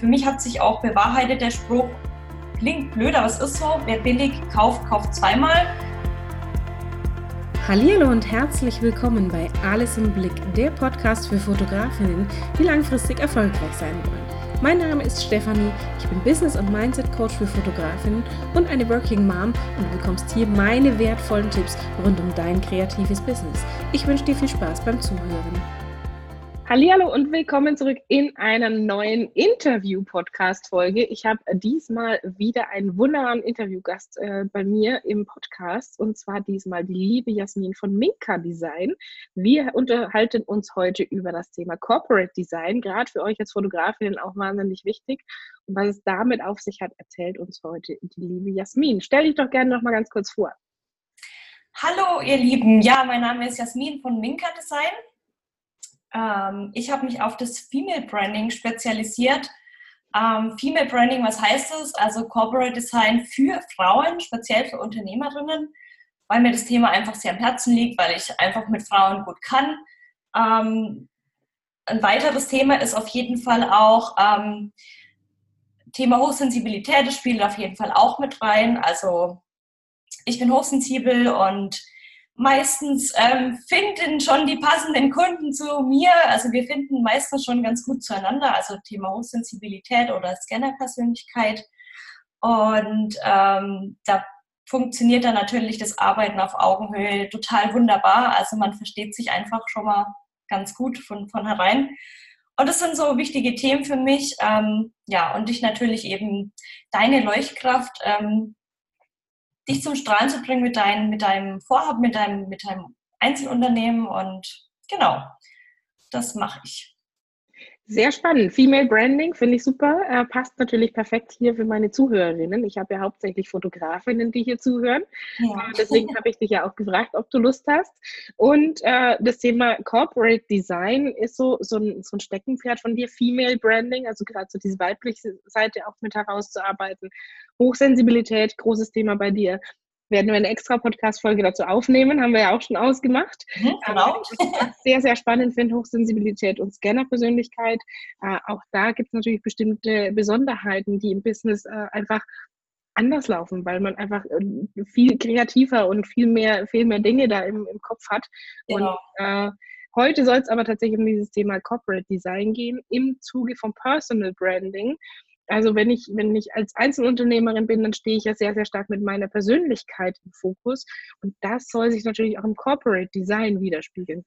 für mich hat sich auch bewahrheitet der Spruch, klingt blöd, aber es ist so, wer billig kauft, kauft zweimal. Hallo und herzlich willkommen bei Alles im Blick, der Podcast für Fotografinnen, die langfristig erfolgreich sein wollen. Mein Name ist Stefanie, ich bin Business- und Mindset-Coach für Fotografinnen und eine Working Mom und du bekommst hier meine wertvollen Tipps rund um dein kreatives Business. Ich wünsche dir viel Spaß beim Zuhören. Hallo und willkommen zurück in einer neuen Interview-Podcast-Folge. Ich habe diesmal wieder einen wunderbaren Interviewgast äh, bei mir im Podcast und zwar diesmal die liebe Jasmin von Minka Design. Wir unterhalten uns heute über das Thema Corporate Design, gerade für euch als Fotografin auch wahnsinnig wichtig. Und was es damit auf sich hat, erzählt uns heute die liebe Jasmin. Stell dich doch gerne noch mal ganz kurz vor. Hallo, ihr Lieben. Ja, mein Name ist Jasmin von Minka Design. Ähm, ich habe mich auf das Female Branding spezialisiert. Ähm, Female Branding, was heißt das? Also Corporate Design für Frauen, speziell für Unternehmerinnen, weil mir das Thema einfach sehr am Herzen liegt, weil ich einfach mit Frauen gut kann. Ähm, ein weiteres Thema ist auf jeden Fall auch ähm, Thema Hochsensibilität. Das spielt auf jeden Fall auch mit rein. Also ich bin hochsensibel und meistens ähm, finden schon die passenden Kunden zu mir. Also wir finden meistens schon ganz gut zueinander, also Thema Hochsensibilität oder Scannerpersönlichkeit. Und ähm, da funktioniert dann natürlich das Arbeiten auf Augenhöhe total wunderbar. Also man versteht sich einfach schon mal ganz gut von, von herein. Und das sind so wichtige Themen für mich. Ähm, ja, und dich natürlich eben deine Leuchtkraft ähm, dich zum Strahlen zu bringen mit, dein, mit deinem Vorhaben, mit deinem, mit deinem Einzelunternehmen. Und genau, das mache ich. Sehr spannend. Female Branding finde ich super. Äh, passt natürlich perfekt hier für meine Zuhörerinnen. Ich habe ja hauptsächlich Fotografinnen, die hier zuhören. Ja. Äh, deswegen habe ich dich ja auch gefragt, ob du Lust hast. Und äh, das Thema Corporate Design ist so, so, ein, so ein Steckenpferd von dir, Female Branding, also gerade so diese weibliche Seite auch mit herauszuarbeiten. Hochsensibilität, großes Thema bei dir werden wir eine extra Podcast-Folge dazu aufnehmen, haben wir ja auch schon ausgemacht. Mhm, genau. sehr, sehr spannend finde, Hochsensibilität und Scanner-Persönlichkeit. Äh, auch da gibt es natürlich bestimmte Besonderheiten, die im Business äh, einfach anders laufen, weil man einfach äh, viel kreativer und viel mehr, viel mehr Dinge da im, im Kopf hat. Genau. Und äh, heute soll es aber tatsächlich um dieses Thema Corporate Design gehen im Zuge von Personal Branding. Also wenn ich, wenn ich als Einzelunternehmerin bin, dann stehe ich ja sehr, sehr stark mit meiner Persönlichkeit im Fokus. Und das soll sich natürlich auch im Corporate Design widerspiegeln.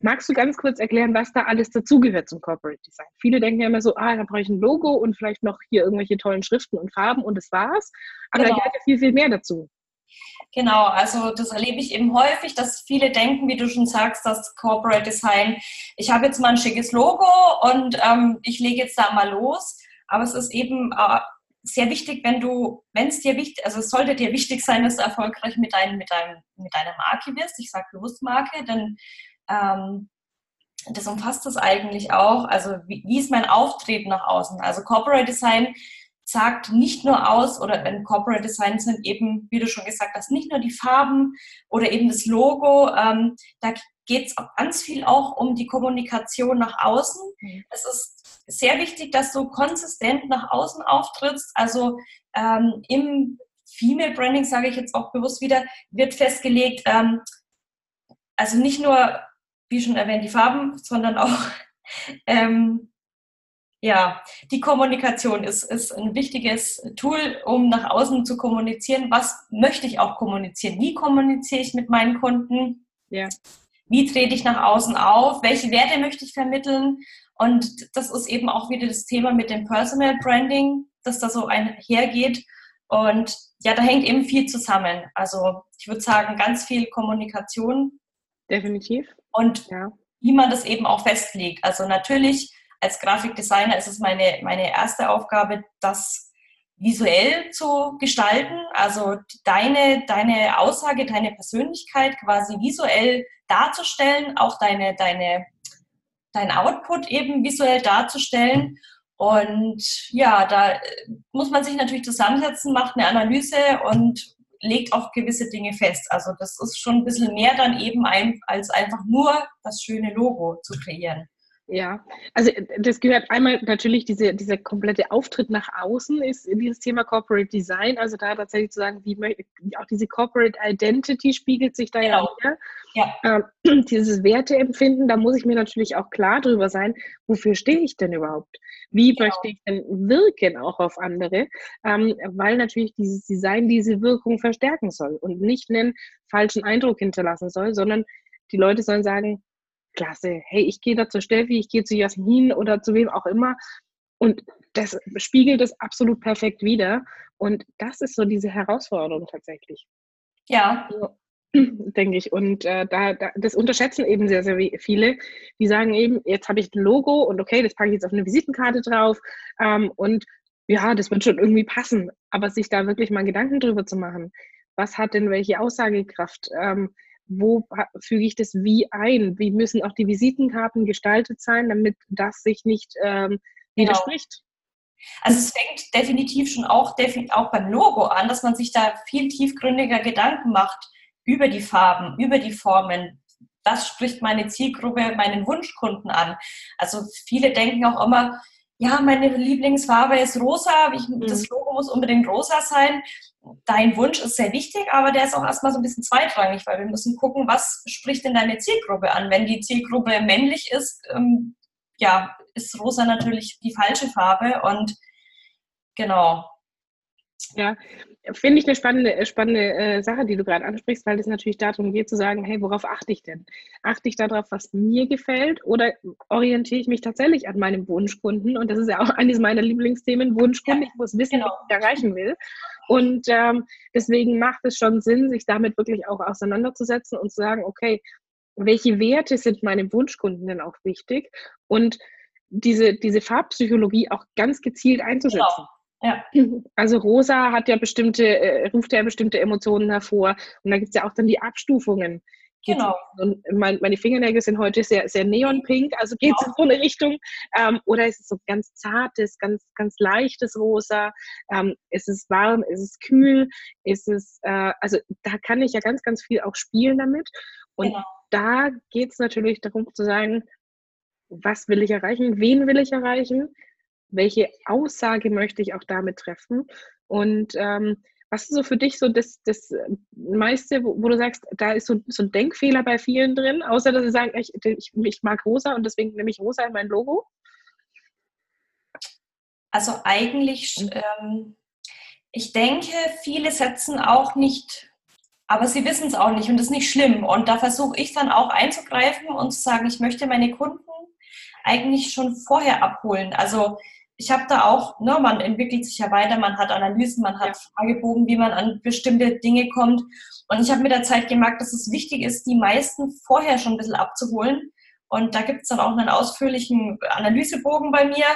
Magst du ganz kurz erklären, was da alles dazugehört zum Corporate Design? Viele denken ja immer so, ah, da brauche ich ein Logo und vielleicht noch hier irgendwelche tollen Schriften und Farben und das war's. Aber genau. da gehört ja viel, viel mehr dazu. Genau, also das erlebe ich eben häufig, dass viele denken, wie du schon sagst, das Corporate Design, ich habe jetzt mal ein schickes Logo und ähm, ich lege jetzt da mal los. Aber es ist eben äh, sehr wichtig, wenn du, wenn es dir wichtig, also es sollte dir wichtig sein, dass du erfolgreich mit, dein, mit, dein, mit deiner Marke wirst. Ich sage bewusst Marke, denn ähm, das umfasst das eigentlich auch. Also wie, wie, ist mein Auftreten nach außen? Also Corporate Design sagt nicht nur aus, oder wenn Corporate Design sind eben, wie du schon gesagt hast, nicht nur die Farben oder eben das Logo. Ähm, da geht es ganz viel auch um die Kommunikation nach außen. Mhm. Es ist sehr wichtig, dass du konsistent nach außen auftrittst. Also ähm, im Female Branding, sage ich jetzt auch bewusst wieder, wird festgelegt, ähm, also nicht nur, wie schon erwähnt, die Farben, sondern auch ähm, ja, die Kommunikation ist, ist ein wichtiges Tool, um nach außen zu kommunizieren. Was möchte ich auch kommunizieren? Wie kommuniziere ich mit meinen Kunden? Ja. Wie trete ich nach außen auf? Welche Werte möchte ich vermitteln? Und das ist eben auch wieder das Thema mit dem Personal Branding, dass da so einhergeht. Und ja, da hängt eben viel zusammen. Also ich würde sagen, ganz viel Kommunikation. Definitiv. Und ja. wie man das eben auch festlegt. Also natürlich als Grafikdesigner ist es meine, meine erste Aufgabe, das visuell zu gestalten, also deine, deine Aussage, deine Persönlichkeit quasi visuell darzustellen, auch deine, deine dein Output eben visuell darzustellen. Und ja, da äh, muss man sich natürlich zusammensetzen, macht eine Analyse und legt auch gewisse Dinge fest. Also das ist schon ein bisschen mehr dann eben ein, als einfach nur das schöne Logo zu kreieren. Ja, also das gehört einmal natürlich, diese, dieser komplette Auftritt nach außen ist dieses Thema Corporate Design, also da tatsächlich zu sagen, wie auch diese Corporate Identity spiegelt sich da genau. ja wieder. Ja. Ähm, dieses Werteempfinden, da muss ich mir natürlich auch klar drüber sein, wofür stehe ich denn überhaupt? Wie genau. möchte ich denn wirken auch auf andere? Ähm, weil natürlich dieses Design diese Wirkung verstärken soll und nicht einen falschen Eindruck hinterlassen soll, sondern die Leute sollen sagen, klasse, hey, ich gehe da zur Steffi, ich gehe zu Jasmin oder zu wem auch immer. Und das spiegelt es absolut perfekt wider. Und das ist so diese Herausforderung tatsächlich. Ja. So, denke ich. Und äh, da, da, das unterschätzen eben sehr, sehr viele. Die sagen eben, jetzt habe ich ein Logo und okay, das packe ich jetzt auf eine Visitenkarte drauf. Ähm, und ja, das wird schon irgendwie passen. Aber sich da wirklich mal Gedanken drüber zu machen, was hat denn welche Aussagekraft? Ähm, wo füge ich das wie ein? Wie müssen auch die Visitenkarten gestaltet sein, damit das sich nicht ähm, genau. widerspricht? Genau. Also es fängt definitiv schon auch, auch beim Logo an, dass man sich da viel tiefgründiger Gedanken macht über die Farben, über die Formen. Das spricht meine Zielgruppe, meinen Wunschkunden an. Also viele denken auch immer, ja, meine Lieblingsfarbe ist rosa, ich, mhm. das Logo muss unbedingt rosa sein dein Wunsch ist sehr wichtig, aber der ist auch erstmal so ein bisschen zweitrangig, weil wir müssen gucken, was spricht denn deine Zielgruppe an? Wenn die Zielgruppe männlich ist, ähm, ja, ist rosa natürlich die falsche Farbe und genau. Ja, finde ich eine spannende, spannende äh, Sache, die du gerade ansprichst, weil es natürlich darum geht zu sagen, hey, worauf achte ich denn? Achte ich darauf, was mir gefällt oder orientiere ich mich tatsächlich an meinem Wunschkunden? Und das ist ja auch eines meiner Lieblingsthemen, Wunschkunden. Ja, ich muss wissen, genau. was ich erreichen will. Und ähm, deswegen macht es schon Sinn, sich damit wirklich auch auseinanderzusetzen und zu sagen, okay, welche Werte sind meinem Wunschkunden denn auch wichtig? Und diese, diese Farbpsychologie auch ganz gezielt einzusetzen. Genau. Ja. Also rosa hat ja bestimmte, äh, ruft ja bestimmte Emotionen hervor. Und da gibt es ja auch dann die Abstufungen. Genau. Und mein, meine Fingernägel sind heute sehr, sehr neonpink, also geht es genau. in so eine Richtung. Ähm, oder ist es so ganz zartes, ganz, ganz leichtes Rosa? Ähm, ist es warm? Ist es kühl? Ist es, äh, also da kann ich ja ganz, ganz viel auch spielen damit. Und genau. da geht es natürlich darum zu sagen, was will ich erreichen? Wen will ich erreichen? Welche Aussage möchte ich auch damit treffen? Und ähm, was ist so für dich so das, das äh, meiste, wo, wo, du sagst, da ist so, so ein Denkfehler bei vielen drin, außer dass sie sagen, ich, ich, ich mag rosa und deswegen nehme ich rosa in mein Logo? Also eigentlich, mhm. ähm, ich denke, viele setzen auch nicht, aber sie wissen es auch nicht und das ist nicht schlimm. Und da versuche ich dann auch einzugreifen und zu sagen, ich möchte meine Kunden eigentlich schon vorher abholen. Also ich habe da auch, ne, man entwickelt sich ja weiter, man hat Analysen, man hat Fragebogen, wie man an bestimmte Dinge kommt. Und ich habe mit der Zeit gemerkt, dass es wichtig ist, die meisten vorher schon ein bisschen abzuholen. Und da gibt es dann auch einen ausführlichen Analysebogen bei mir,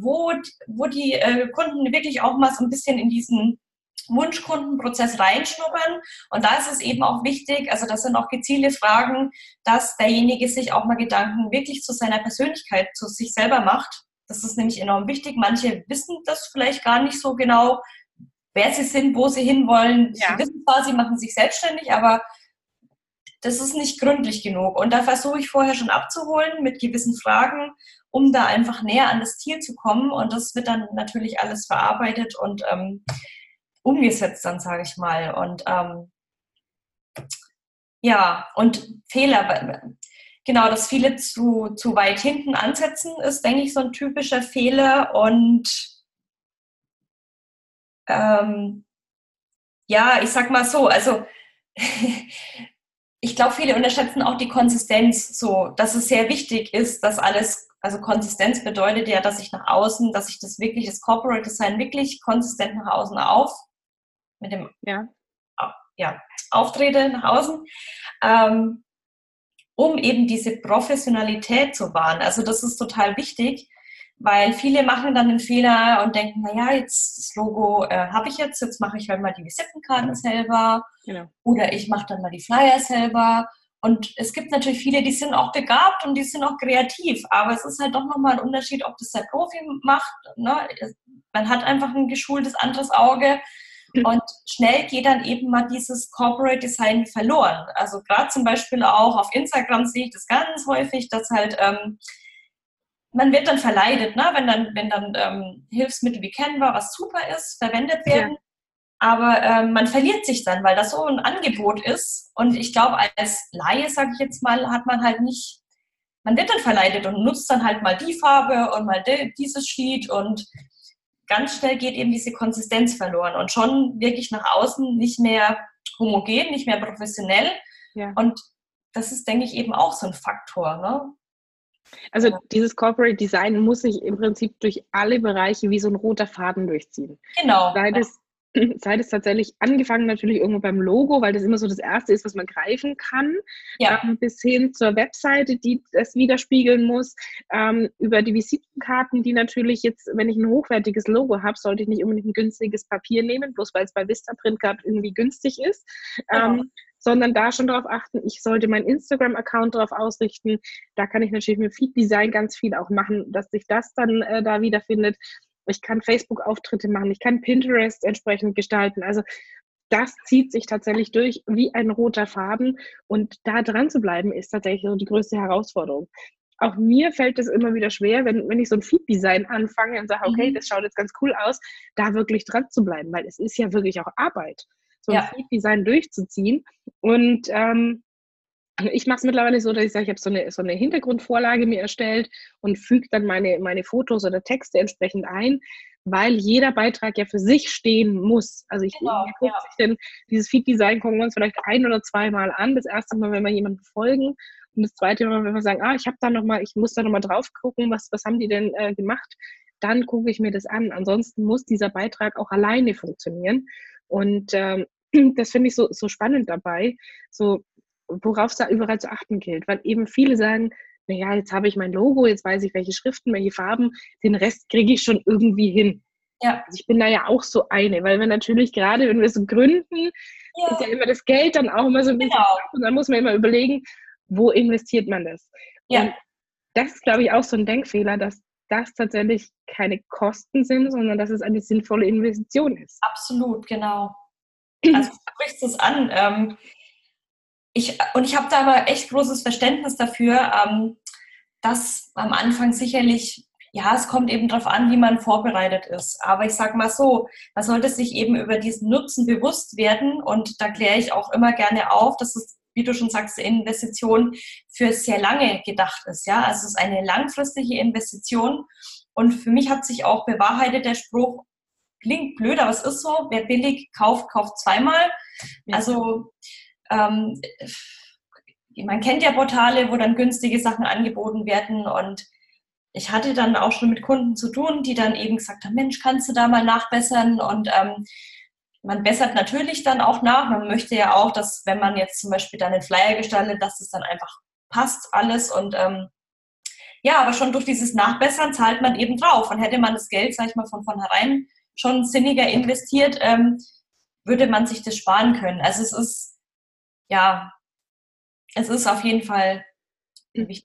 wo, wo die äh, Kunden wirklich auch mal so ein bisschen in diesen Wunschkundenprozess reinschnuppern. Und da ist es eben auch wichtig, also das sind auch gezielte Fragen, dass derjenige sich auch mal Gedanken wirklich zu seiner Persönlichkeit, zu sich selber macht das ist nämlich enorm wichtig. Manche wissen das vielleicht gar nicht so genau, wer sie sind, wo sie hinwollen. Ja. Sie wissen zwar, sie machen sich selbstständig, aber das ist nicht gründlich genug. Und da versuche ich vorher schon abzuholen mit gewissen Fragen, um da einfach näher an das Ziel zu kommen. Und das wird dann natürlich alles verarbeitet und ähm, umgesetzt, dann sage ich mal. Und ähm, ja, und Fehler genau, dass viele zu, zu weit hinten ansetzen, ist, denke ich, so ein typischer Fehler. Und ähm, ja, ich sag mal so, also ich glaube, viele unterschätzen auch die Konsistenz so, dass es sehr wichtig ist, dass alles, also Konsistenz bedeutet ja, dass ich nach außen, dass ich das wirklich, das Corporate Design wirklich konsistent nach außen auf, mit dem, ja, ja auftrete nach außen. Ähm, um eben diese Professionalität zu wahren. Also das ist total wichtig, weil viele machen dann den Fehler und denken, naja, jetzt das Logo äh, habe ich jetzt, jetzt mache ich halt mal die Visitenkarten selber genau. oder ich mache dann mal die Flyer selber. Und es gibt natürlich viele, die sind auch begabt und die sind auch kreativ, aber es ist halt doch nochmal ein Unterschied, ob das der Profi macht. Ne? Man hat einfach ein geschultes anderes Auge und schnell geht dann eben mal dieses Corporate Design verloren. Also gerade zum Beispiel auch auf Instagram sehe ich das ganz häufig, dass halt ähm, man wird dann verleitet, ne? wenn dann, wenn dann ähm, Hilfsmittel wie Canva, was super ist, verwendet werden. Ja. Aber ähm, man verliert sich dann, weil das so ein Angebot ist. Und ich glaube, als Laie, sage ich jetzt mal, hat man halt nicht, man wird dann verleitet und nutzt dann halt mal die Farbe und mal de, dieses Sheet und ganz schnell geht eben diese Konsistenz verloren und schon wirklich nach außen nicht mehr homogen, nicht mehr professionell. Ja. Und das ist, denke ich, eben auch so ein Faktor. Ne? Also dieses Corporate Design muss sich im Prinzip durch alle Bereiche wie so ein roter Faden durchziehen. Genau. Sei das, sei das tatsächlich angefangen natürlich irgendwo beim Logo, weil das immer so das Erste ist, was man greifen kann, ja. ähm, bis hin zur Webseite, die das widerspiegeln muss, ähm, über die Visitenkarten, die natürlich jetzt, wenn ich ein hochwertiges Logo habe, sollte ich nicht unbedingt ein günstiges Papier nehmen, bloß weil es bei Vista Print gerade irgendwie günstig ist. Genau. Ähm, sondern da schon darauf achten, ich sollte meinen Instagram-Account darauf ausrichten. Da kann ich natürlich mit Feed-Design ganz viel auch machen, dass sich das dann äh, da wiederfindet. Ich kann Facebook-Auftritte machen, ich kann Pinterest entsprechend gestalten. Also das zieht sich tatsächlich durch wie ein roter Faden und da dran zu bleiben ist tatsächlich so die größte Herausforderung. Auch mir fällt es immer wieder schwer, wenn, wenn ich so ein Feed-Design anfange und sage, okay, mhm. das schaut jetzt ganz cool aus, da wirklich dran zu bleiben, weil es ist ja wirklich auch Arbeit so ein ja. Design durchzuziehen. Und ähm, ich mache es mittlerweile so, dass ich sage, ich habe so eine, so eine Hintergrundvorlage mir erstellt und füge dann meine, meine Fotos oder Texte entsprechend ein, weil jeder Beitrag ja für sich stehen muss. Also ich genau, gucke ja. sich denn dieses Feed-Design gucken wir uns vielleicht ein oder zweimal an. Das erste Mal, wenn wir jemanden folgen und das zweite Mal, wenn wir sagen, ah, ich habe da noch mal, ich muss da noch mal drauf gucken, was, was haben die denn äh, gemacht, dann gucke ich mir das an. Ansonsten muss dieser Beitrag auch alleine funktionieren. Und ähm, das finde ich so, so spannend dabei, so worauf es da überall zu achten gilt, weil eben viele sagen, naja, jetzt habe ich mein Logo, jetzt weiß ich, welche Schriften, welche Farben, den Rest kriege ich schon irgendwie hin. Ja. Also ich bin da ja auch so eine, weil wir natürlich gerade, wenn wir so gründen, ja. ist ja immer das Geld dann auch immer so ein bisschen genau. und dann muss man immer überlegen, wo investiert man das? Ja. Und das ist, glaube ich, auch so ein Denkfehler, dass das tatsächlich keine Kosten sind, sondern dass es eine sinnvolle Investition ist. Absolut, genau. Also du sprichst es an. Ähm, ich, und ich habe da aber echt großes Verständnis dafür, ähm, dass am Anfang sicherlich, ja, es kommt eben darauf an, wie man vorbereitet ist. Aber ich sage mal so, man sollte sich eben über diesen Nutzen bewusst werden und da kläre ich auch immer gerne auf, dass es, wie du schon sagst, eine Investition für sehr lange gedacht ist. Ja, also es ist eine langfristige Investition. Und für mich hat sich auch bewahrheitet der Spruch, klingt blöd, aber es ist so, wer billig kauft, kauft zweimal. Also ähm, man kennt ja Portale, wo dann günstige Sachen angeboten werden und ich hatte dann auch schon mit Kunden zu tun, die dann eben gesagt haben, Mensch, kannst du da mal nachbessern und ähm, man bessert natürlich dann auch nach. Man möchte ja auch, dass wenn man jetzt zum Beispiel dann den Flyer gestaltet, dass es dann einfach passt alles und ähm, ja, aber schon durch dieses Nachbessern zahlt man eben drauf. Und hätte man das Geld, sag ich mal, von vornherein schon sinniger investiert, ähm, würde man sich das sparen können. Also es ist, ja, es ist auf jeden Fall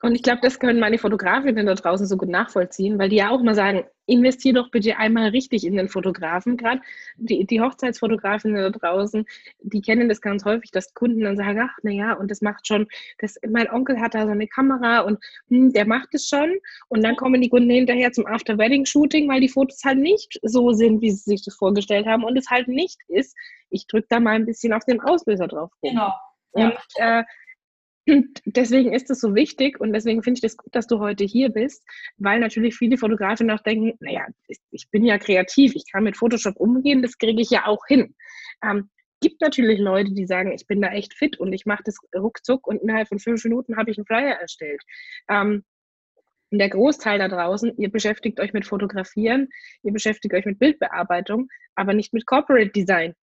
und ich glaube, das können meine Fotografinnen da draußen so gut nachvollziehen, weil die ja auch mal sagen, investier doch bitte einmal richtig in den Fotografen. Gerade die, die Hochzeitsfotografinnen da draußen, die kennen das ganz häufig, dass Kunden dann sagen, ach naja, und das macht schon, das, mein Onkel hat da so eine Kamera und hm, der macht es schon. Und dann kommen die Kunden hinterher zum After-Wedding-Shooting, weil die Fotos halt nicht so sind, wie sie sich das vorgestellt haben und es halt nicht ist. Ich drücke da mal ein bisschen auf den Auslöser drauf. Genau. Und äh, deswegen ist es so wichtig und deswegen finde ich das gut, dass du heute hier bist, weil natürlich viele Fotografen auch denken, naja, ich bin ja kreativ, ich kann mit Photoshop umgehen, das kriege ich ja auch hin. Ähm, gibt natürlich Leute, die sagen, ich bin da echt fit und ich mache das ruckzuck und innerhalb von fünf Minuten habe ich einen Flyer erstellt. Ähm, und der Großteil da draußen, ihr beschäftigt euch mit Fotografieren, ihr beschäftigt euch mit Bildbearbeitung, aber nicht mit Corporate Design.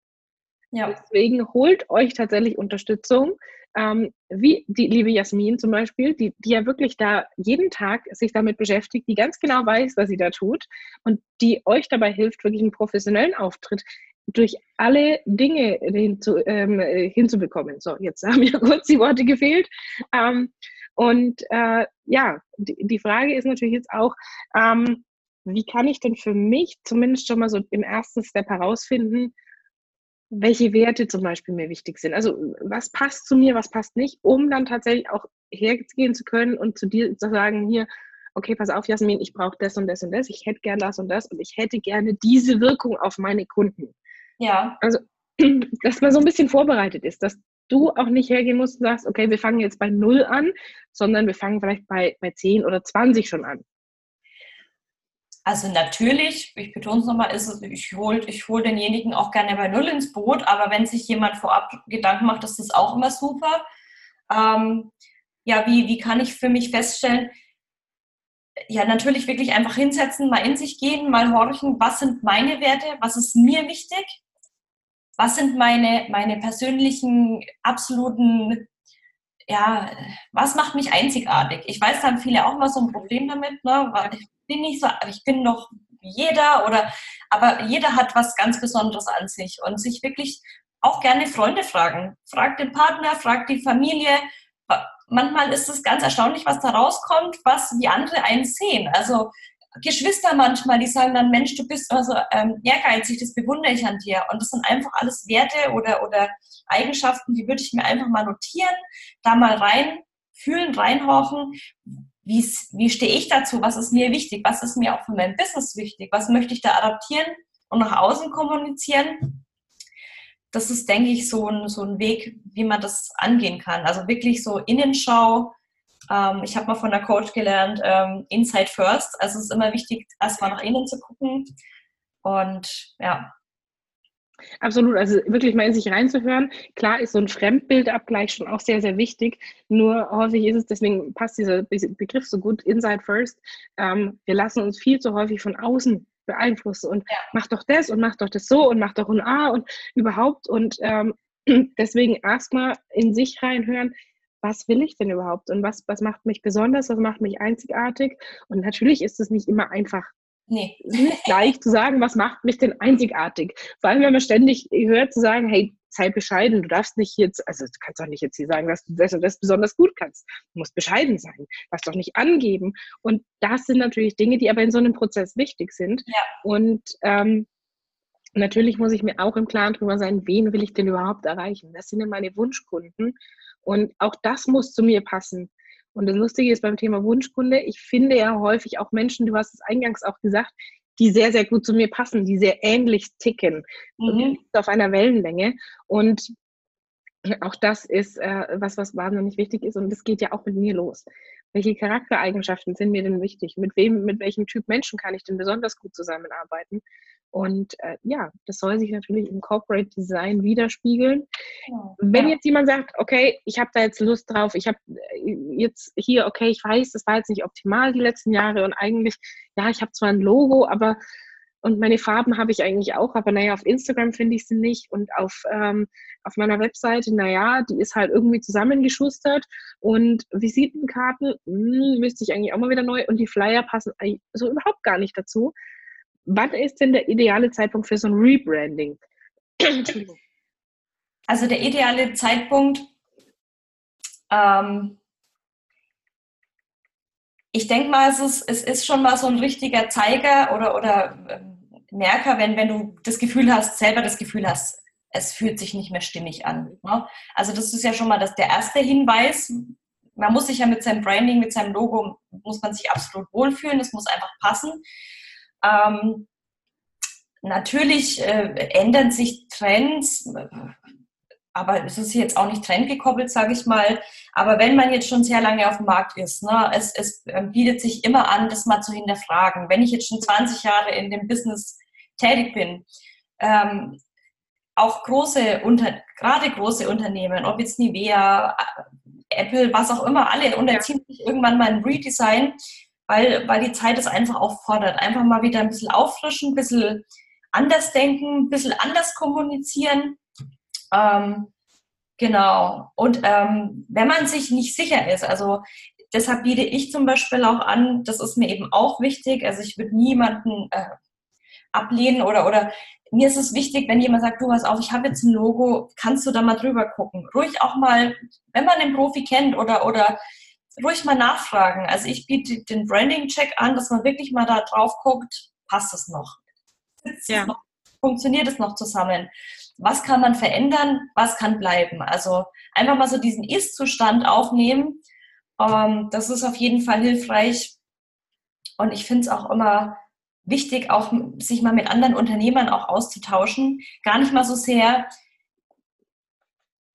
Ja. Deswegen holt euch tatsächlich Unterstützung ähm, wie die liebe Jasmin zum Beispiel, die, die ja wirklich da jeden Tag sich damit beschäftigt, die ganz genau weiß, was sie da tut und die euch dabei hilft, wirklich einen professionellen Auftritt durch alle Dinge hinzu, ähm, hinzubekommen. So, jetzt haben mir kurz die Worte gefehlt. Ähm, und äh, ja, die, die, Frage ist natürlich jetzt auch, ähm, wie kann ich denn für mich zumindest schon mal so im ersten Step herausfinden, welche Werte zum Beispiel mir wichtig sind. Also was passt zu mir, was passt nicht, um dann tatsächlich auch hergehen zu können und zu dir zu sagen, hier, okay, pass auf, Jasmin, ich brauche das und das und das, ich hätte gern das und das und ich hätte gerne diese Wirkung auf meine Kunden. Ja. Also, dass man so ein bisschen vorbereitet ist, dass du auch nicht hergehen musst und sagst, okay, wir fangen jetzt bei null an, sondern wir fangen vielleicht bei, bei 10 oder 20 schon an. Also natürlich, ich betone es nochmal, ist ich hole ich hol denjenigen auch gerne bei Null ins Boot, aber wenn sich jemand vorab Gedanken macht, ist das auch immer super. Ähm, ja, wie, wie kann ich für mich feststellen, ja, natürlich wirklich einfach hinsetzen, mal in sich gehen, mal horchen, was sind meine Werte, was ist mir wichtig, was sind meine, meine persönlichen absoluten, ja, was macht mich einzigartig? Ich weiß, da haben viele auch mal so ein Problem damit, ne, weil ich bin nicht so, ich bin doch jeder oder, aber jeder hat was ganz Besonderes an sich und sich wirklich auch gerne Freunde fragen. Frag den Partner, frag die Familie, manchmal ist es ganz erstaunlich, was da rauskommt, was wie andere einen sehen. Also Geschwister manchmal, die sagen dann, Mensch, du bist also ähm, ehrgeizig, das bewundere ich an dir. Und das sind einfach alles Werte oder, oder Eigenschaften, die würde ich mir einfach mal notieren, da mal rein fühlen, reinhorchen. Wie, wie stehe ich dazu? Was ist mir wichtig? Was ist mir auch für mein Business wichtig? Was möchte ich da adaptieren und nach außen kommunizieren? das ist, denke ich, so ein, so ein Weg, wie man das angehen kann. Also wirklich so Innenschau. Ähm, ich habe mal von der Coach gelernt, ähm, Inside First. Also es ist immer wichtig, erstmal nach innen zu gucken. Und ja. Absolut, also wirklich mal in sich reinzuhören. Klar ist so ein Fremdbildabgleich schon auch sehr, sehr wichtig. Nur häufig ist es, deswegen passt dieser Begriff so gut, Inside First. Ähm, wir lassen uns viel zu häufig von außen beeinflusse und ja. mach doch das und mach doch das so und mach doch ein A und überhaupt. Und ähm, deswegen erstmal in sich reinhören, was will ich denn überhaupt und was, was macht mich besonders, was macht mich einzigartig. Und natürlich ist es nicht immer einfach. Nee. Nicht leicht zu sagen, was macht mich denn einzigartig. Vor allem, wenn man ständig hört, zu sagen, hey, sei bescheiden. Du darfst nicht jetzt, also du kannst doch nicht jetzt hier sagen, dass du das und das besonders gut kannst. Du musst bescheiden sein. Darfst doch nicht angeben. Und das sind natürlich Dinge, die aber in so einem Prozess wichtig sind. Ja. Und ähm, natürlich muss ich mir auch im Klaren darüber sein, wen will ich denn überhaupt erreichen? Das sind ja meine Wunschkunden. Und auch das muss zu mir passen. Und das Lustige ist beim Thema Wunschkunde, ich finde ja häufig auch Menschen, du hast es eingangs auch gesagt, die sehr, sehr gut zu mir passen, die sehr ähnlich ticken, mhm. auf einer Wellenlänge. Und auch das ist äh, was, was wahnsinnig wichtig ist. Und das geht ja auch mit mir los. Welche Charaktereigenschaften sind mir denn wichtig? Mit wem, mit welchem Typ Menschen kann ich denn besonders gut zusammenarbeiten? Und äh, ja, das soll sich natürlich im Corporate Design widerspiegeln. Ja. Wenn jetzt jemand sagt, okay, ich habe da jetzt Lust drauf, ich habe äh, jetzt hier, okay, ich weiß, das war jetzt nicht optimal die letzten Jahre und eigentlich, ja, ich habe zwar ein Logo, aber und meine Farben habe ich eigentlich auch, aber naja, auf Instagram finde ich sie nicht und auf, ähm, auf meiner Webseite, naja, die ist halt irgendwie zusammengeschustert und Visitenkarten mh, hm, müsste ich eigentlich auch mal wieder neu und die Flyer passen so überhaupt gar nicht dazu wann ist denn der ideale Zeitpunkt für so ein Rebranding? Also der ideale Zeitpunkt, ähm, ich denke mal, es ist, es ist schon mal so ein richtiger Zeiger oder, oder ähm, Merker, wenn, wenn du das Gefühl hast, selber das Gefühl hast, es fühlt sich nicht mehr stimmig an. Ne? Also das ist ja schon mal das, der erste Hinweis. Man muss sich ja mit seinem Branding, mit seinem Logo, muss man sich absolut wohlfühlen, es muss einfach passen. Ähm, natürlich äh, ändern sich Trends, aber es ist jetzt auch nicht trendgekoppelt, sage ich mal. Aber wenn man jetzt schon sehr lange auf dem Markt ist, ne, es, es ähm, bietet sich immer an, das mal zu hinterfragen. Wenn ich jetzt schon 20 Jahre in dem Business tätig bin, ähm, auch große, unter, gerade große Unternehmen, ob jetzt Nivea, Apple, was auch immer, alle unterziehen sich irgendwann mal ein Redesign weil, weil die Zeit es einfach auch fordert. Einfach mal wieder ein bisschen auffrischen, ein bisschen anders denken, ein bisschen anders kommunizieren. Ähm, genau. Und ähm, wenn man sich nicht sicher ist, also deshalb biete ich zum Beispiel auch an, das ist mir eben auch wichtig, also ich würde niemanden äh, ablehnen oder, oder mir ist es wichtig, wenn jemand sagt, du pass auf, ich habe jetzt ein Logo, kannst du da mal drüber gucken. Ruhig auch mal, wenn man den Profi kennt oder, oder ruhig mal nachfragen. Also ich biete den Branding-Check an, dass man wirklich mal da drauf guckt, passt es noch? Ja. Funktioniert es noch zusammen? Was kann man verändern? Was kann bleiben? Also einfach mal so diesen Ist-Zustand aufnehmen. Ähm, das ist auf jeden Fall hilfreich. Und ich finde es auch immer wichtig, auch sich mal mit anderen Unternehmern auch auszutauschen. Gar nicht mal so sehr,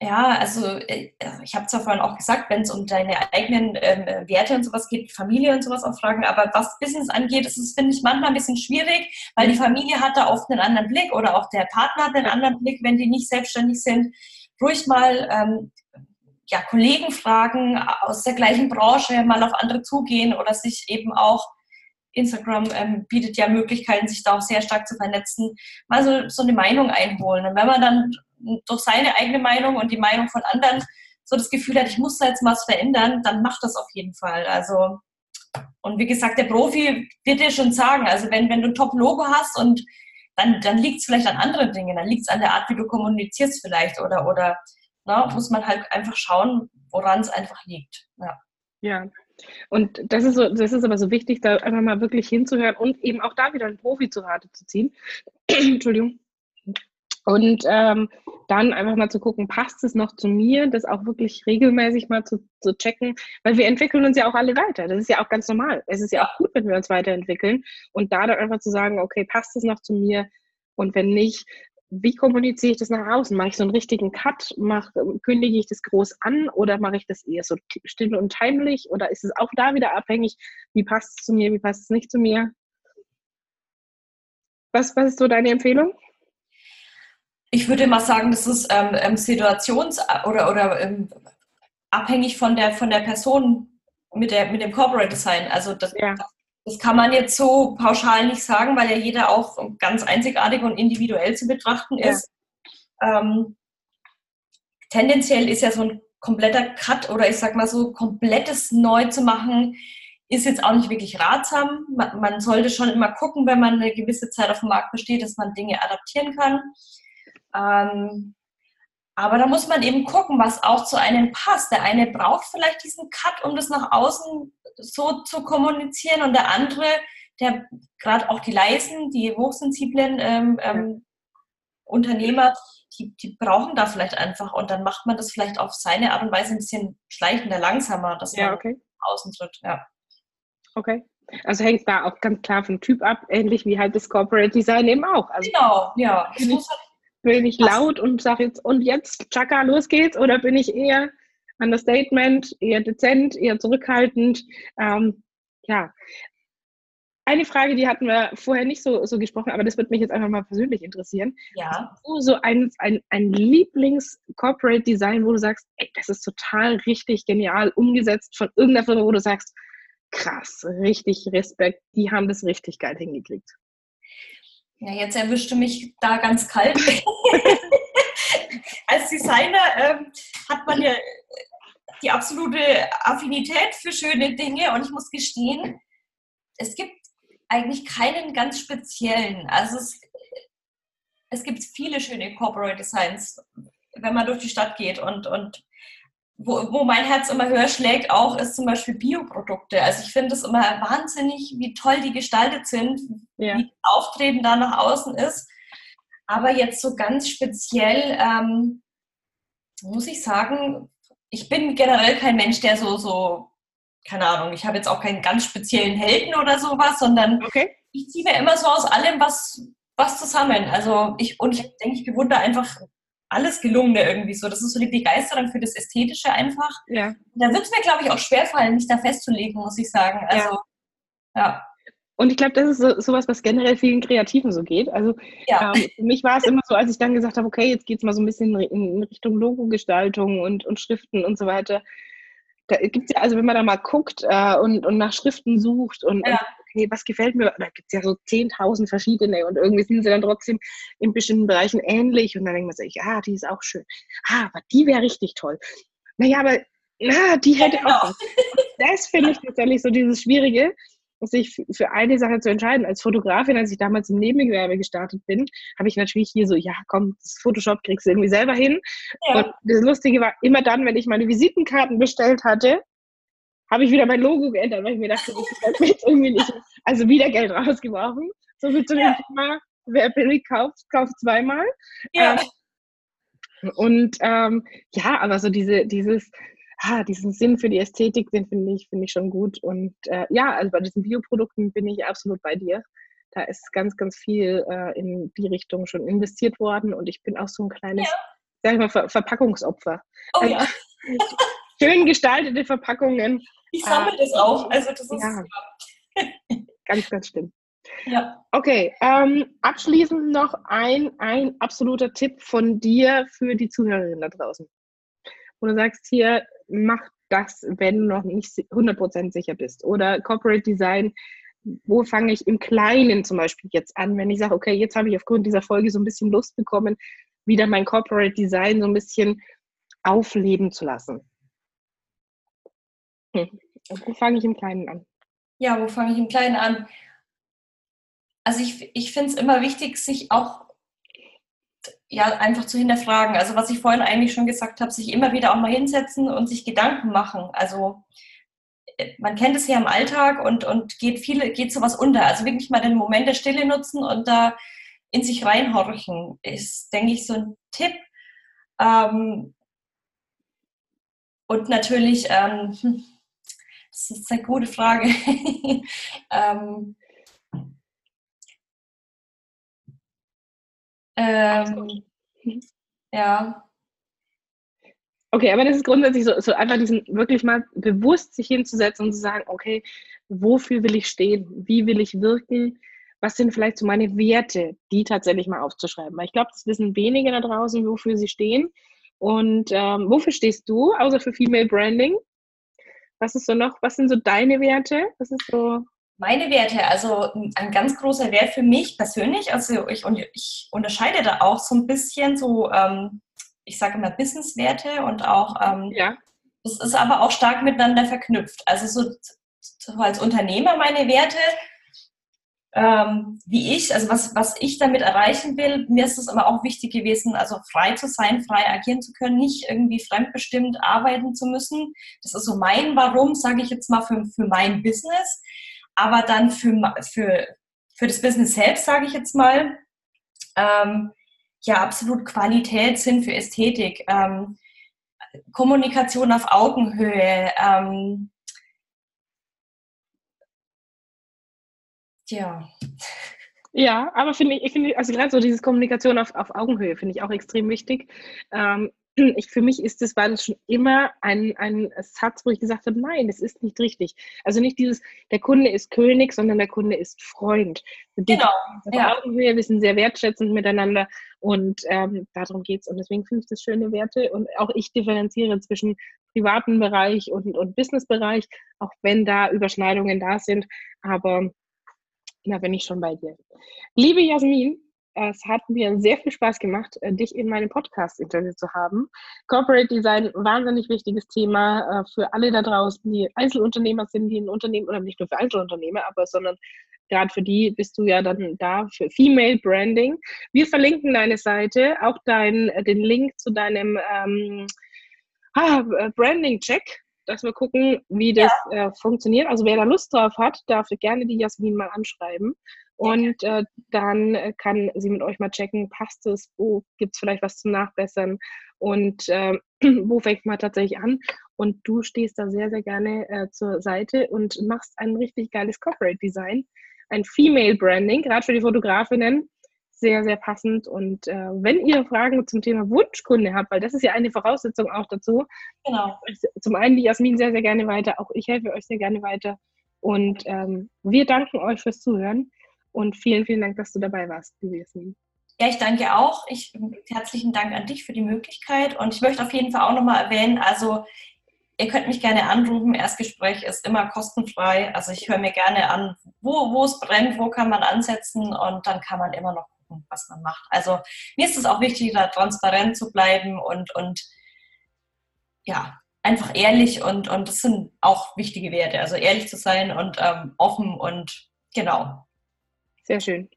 ja, also äh, ich habe zwar vorhin auch gesagt, wenn es um deine eigenen ähm, Werte und sowas geht, Familie und sowas auch fragen, aber was Business angeht, ist es, finde ich, manchmal ein bisschen schwierig, weil die Familie hat da oft einen anderen Blick oder auch der Partner hat einen anderen Blick, wenn die nicht selbstständig sind. Ruhig mal ähm, ja, Kollegen fragen aus der gleichen Branche, mal auf andere zugehen oder sich eben auch Instagram ähm, bietet ja Möglichkeiten, sich da auch sehr stark zu vernetzen, mal so, so eine Meinung einholen. Und wenn man dann durch seine eigene Meinung und die Meinung von anderen so das Gefühl hat, ich muss da jetzt mal was verändern, dann macht das auf jeden Fall. Also, und wie gesagt, der Profi wird dir schon sagen, also wenn, wenn du ein Top-Logo hast und dann, dann liegt es vielleicht an anderen Dingen, dann liegt es an der Art, wie du kommunizierst vielleicht oder, oder na, muss man halt einfach schauen, woran es einfach liegt. Ja. ja. Und das ist, so, das ist aber so wichtig, da einfach mal wirklich hinzuhören und eben auch da wieder einen Profi zu Rate zu ziehen. Entschuldigung. Und ähm, dann einfach mal zu gucken, passt es noch zu mir, das auch wirklich regelmäßig mal zu, zu checken, weil wir entwickeln uns ja auch alle weiter. Das ist ja auch ganz normal. Es ist ja auch gut, wenn wir uns weiterentwickeln. Und da dann einfach zu sagen, okay, passt es noch zu mir? Und wenn nicht, wie kommuniziere ich das nach außen? Mache ich so einen richtigen Cut? Mach, kündige ich das groß an oder mache ich das eher so still und heimlich? Oder ist es auch da wieder abhängig, wie passt es zu mir, wie passt es nicht zu mir? Was, was ist so deine Empfehlung? Ich würde mal sagen, das ist ähm, ähm situations- oder, oder ähm, abhängig von der, von der Person mit, der, mit dem Corporate Design. Also das, ja. das kann man jetzt so pauschal nicht sagen, weil ja jeder auch ganz einzigartig und individuell zu betrachten ist. Ja. Ähm, tendenziell ist ja so ein kompletter Cut oder ich sag mal so komplettes Neu zu machen, ist jetzt auch nicht wirklich ratsam. Man, man sollte schon immer gucken, wenn man eine gewisse Zeit auf dem Markt besteht, dass man Dinge adaptieren kann. Ähm, aber da muss man eben gucken, was auch zu einem passt. Der eine braucht vielleicht diesen Cut, um das nach außen so zu kommunizieren und der andere, der gerade auch die leisen, die hochsensiblen ähm, ähm, Unternehmer, die, die brauchen da vielleicht einfach und dann macht man das vielleicht auf seine Art und Weise ein bisschen schleichender, langsamer, dass man ja, okay. außen tritt. Ja. Okay. Also hängt da auch ganz klar vom Typ ab, ähnlich wie halt das Corporate Design eben auch. Also genau, ja. Es muss halt bin ich laut und sage jetzt, und jetzt, Chaka, los geht's? Oder bin ich eher Understatement, eher dezent, eher zurückhaltend? Ähm, ja. Eine Frage, die hatten wir vorher nicht so, so gesprochen, aber das wird mich jetzt einfach mal persönlich interessieren. Ja. So, so ein, ein, ein Lieblings-Corporate-Design, wo du sagst, ey, das ist total richtig genial umgesetzt von irgendeiner Firma, wo du sagst, krass, richtig Respekt, die haben das richtig geil hingekriegt. Ja, jetzt erwischte mich da ganz kalt. Als Designer ähm, hat man ja die absolute Affinität für schöne Dinge und ich muss gestehen, es gibt eigentlich keinen ganz speziellen. Also es, es gibt viele schöne Corporate Designs, wenn man durch die Stadt geht und, und wo, wo mein Herz immer höher schlägt, auch ist zum Beispiel Bioprodukte. Also ich finde es immer wahnsinnig, wie toll die gestaltet sind, ja. wie das Auftreten da nach außen ist. Aber jetzt so ganz speziell, ähm, muss ich sagen, ich bin generell kein Mensch, der so, so, keine Ahnung, ich habe jetzt auch keinen ganz speziellen Helden oder sowas, sondern okay. ich ziehe mir immer so aus allem was, was zusammen. Also ich, und ich denke, ich bewundere einfach alles Gelungene irgendwie so. Das ist so die Begeisterung für das Ästhetische einfach. Ja. Da wird es mir, glaube ich, auch schwerfallen, mich da festzulegen, muss ich sagen. Also, ja. ja. Und ich glaube, das ist so, sowas, was generell vielen Kreativen so geht. Also ja. ähm, für mich war es immer so, als ich dann gesagt habe, okay, jetzt geht es mal so ein bisschen in Richtung Logogestaltung und, und Schriften und so weiter. Da gibt's ja, also wenn man da mal guckt äh, und, und nach Schriften sucht und, ja. und okay, was gefällt mir? Da gibt es ja so 10.000 verschiedene und irgendwie sind sie dann trotzdem in bestimmten Bereichen ähnlich und dann denkt man sich, ja, die ist auch schön. Ah, aber die wäre richtig toll. Naja, aber na, die hätte ja, genau. auch. Das finde ich tatsächlich so dieses Schwierige, sich für eine Sache zu entscheiden. Als Fotografin, als ich damals im Nebengewerbe gestartet bin, habe ich natürlich hier so, ja, komm, das Photoshop kriegst du irgendwie selber hin. Ja. Und das Lustige war, immer dann, wenn ich meine Visitenkarten bestellt hatte, habe ich wieder mein Logo geändert, weil ich mir dachte, das ist jetzt irgendwie nicht. Also wieder Geld rausgeworfen. So viel zu dem. Thema, wer billig kauft, kauft zweimal. Ja. Ähm, und ähm, ja, aber so diese, dieses, ha, diesen Sinn für die Ästhetik, den finde ich, finde ich schon gut. Und äh, ja, also bei diesen Bioprodukten bin ich absolut bei dir. Da ist ganz, ganz viel äh, in die Richtung schon investiert worden und ich bin auch so ein kleines, ja. sag ich mal, Ver Verpackungsopfer. Oh, also, ja. schön gestaltete Verpackungen. Ich sammle äh, das auch. Also das ist ja. ganz, ganz schlimm. Ja. Okay, ähm, abschließend noch ein, ein absoluter Tipp von dir für die Zuhörerinnen da draußen. Wo du sagst, hier, mach das, wenn du noch nicht 100% sicher bist. Oder Corporate Design, wo fange ich im Kleinen zum Beispiel jetzt an, wenn ich sage, okay, jetzt habe ich aufgrund dieser Folge so ein bisschen Lust bekommen, wieder mein Corporate Design so ein bisschen aufleben zu lassen. Hm. Wo fange ich im Kleinen an? Ja, wo fange ich im Kleinen an? Also ich, ich finde es immer wichtig, sich auch ja, einfach zu hinterfragen. Also was ich vorhin eigentlich schon gesagt habe, sich immer wieder auch mal hinsetzen und sich Gedanken machen. Also äh, man kennt es ja im Alltag und, und geht viele, geht sowas unter. Also wirklich mal den Moment der Stille nutzen und da in sich reinhorchen, ist, denke ich, so ein Tipp. Ähm, und natürlich, ähm, hm, das ist eine gute Frage. ähm, ähm, ja. Okay, aber das ist grundsätzlich so, so einfach diesen wirklich mal bewusst sich hinzusetzen und zu sagen, okay, wofür will ich stehen? Wie will ich wirken? Was sind vielleicht so meine Werte, die tatsächlich mal aufzuschreiben? Weil ich glaube, das wissen wenige da draußen, wofür sie stehen. Und ähm, wofür stehst du, außer für Female Branding? Was ist so noch, was sind so deine Werte? Was ist so meine Werte, also ein ganz großer Wert für mich persönlich, also ich, ich unterscheide da auch so ein bisschen so ähm, ich sage immer Businesswerte und auch, ähm, ja. das ist aber auch stark miteinander verknüpft. Also so, so als Unternehmer meine Werte, ähm, wie ich, also was, was ich damit erreichen will, mir ist es immer auch wichtig gewesen, also frei zu sein, frei agieren zu können, nicht irgendwie fremdbestimmt arbeiten zu müssen. Das ist so mein Warum, sage ich jetzt mal, für, für mein Business. Aber dann für, für, für das Business selbst, sage ich jetzt mal, ähm, ja absolut Qualität sind für Ästhetik. Ähm, Kommunikation auf Augenhöhe. Ähm, ja. Ja, aber finde ich, ich finde, also gerade so dieses Kommunikation auf, auf Augenhöhe finde ich auch extrem wichtig. Ähm, ich, für mich ist das, war das schon immer ein, ein Satz, wo ich gesagt habe, nein, das ist nicht richtig. Also nicht dieses, der Kunde ist König, sondern der Kunde ist Freund. Genau. Ja. Wir sind sehr wertschätzend miteinander und ähm, darum geht es. Und deswegen finde ich das schöne Werte. Und auch ich differenziere zwischen privaten Bereich und, und Businessbereich, auch wenn da Überschneidungen da sind. Aber da bin ich schon bei dir. Liebe Jasmin, es hat mir sehr viel Spaß gemacht, äh, dich in meinem Podcast-Interview zu haben. Corporate Design, wahnsinnig wichtiges Thema äh, für alle da draußen, die Einzelunternehmer sind, die ein Unternehmen, oder nicht nur für Einzelunternehmer, aber sondern gerade für die bist du ja dann da für Female Branding. Wir verlinken deine Seite, auch dein, äh, den Link zu deinem ähm, ah, Branding-Check, dass wir gucken, wie das ja. äh, funktioniert. Also wer da Lust drauf hat, darf gerne die Jasmin mal anschreiben. Und äh, dann äh, kann sie mit euch mal checken, passt es, wo gibt es vielleicht was zum Nachbessern und äh, wo fängt man tatsächlich an. Und du stehst da sehr, sehr gerne äh, zur Seite und machst ein richtig geiles Corporate Design, ein Female Branding, gerade für die Fotografinnen. Sehr, sehr passend. Und äh, wenn ihr Fragen zum Thema Wunschkunde habt, weil das ist ja eine Voraussetzung auch dazu, genau. zum einen die Jasmin sehr, sehr gerne weiter, auch ich helfe euch sehr gerne weiter. Und ähm, wir danken euch fürs Zuhören. Und vielen, vielen Dank, dass du dabei warst, liebe Jasmin. Ja, ich danke auch. Ich, herzlichen Dank an dich für die Möglichkeit. Und ich möchte auf jeden Fall auch nochmal erwähnen, also ihr könnt mich gerne anrufen. Erstgespräch ist immer kostenfrei. Also ich höre mir gerne an, wo, wo es brennt, wo kann man ansetzen und dann kann man immer noch gucken, was man macht. Also mir ist es auch wichtig, da transparent zu bleiben und, und ja, einfach ehrlich und, und das sind auch wichtige Werte. Also ehrlich zu sein und ähm, offen und genau. Sehr schön.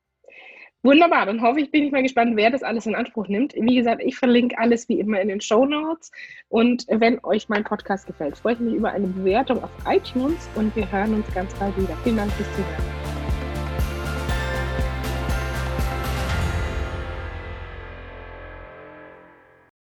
Wunderbar, dann hoffe ich, bin ich mal gespannt, wer das alles in Anspruch nimmt. Wie gesagt, ich verlinke alles wie immer in den Show Notes. Und wenn euch mein Podcast gefällt, freue ich mich über eine Bewertung auf iTunes und wir hören uns ganz bald wieder. Vielen Dank fürs Zuhören.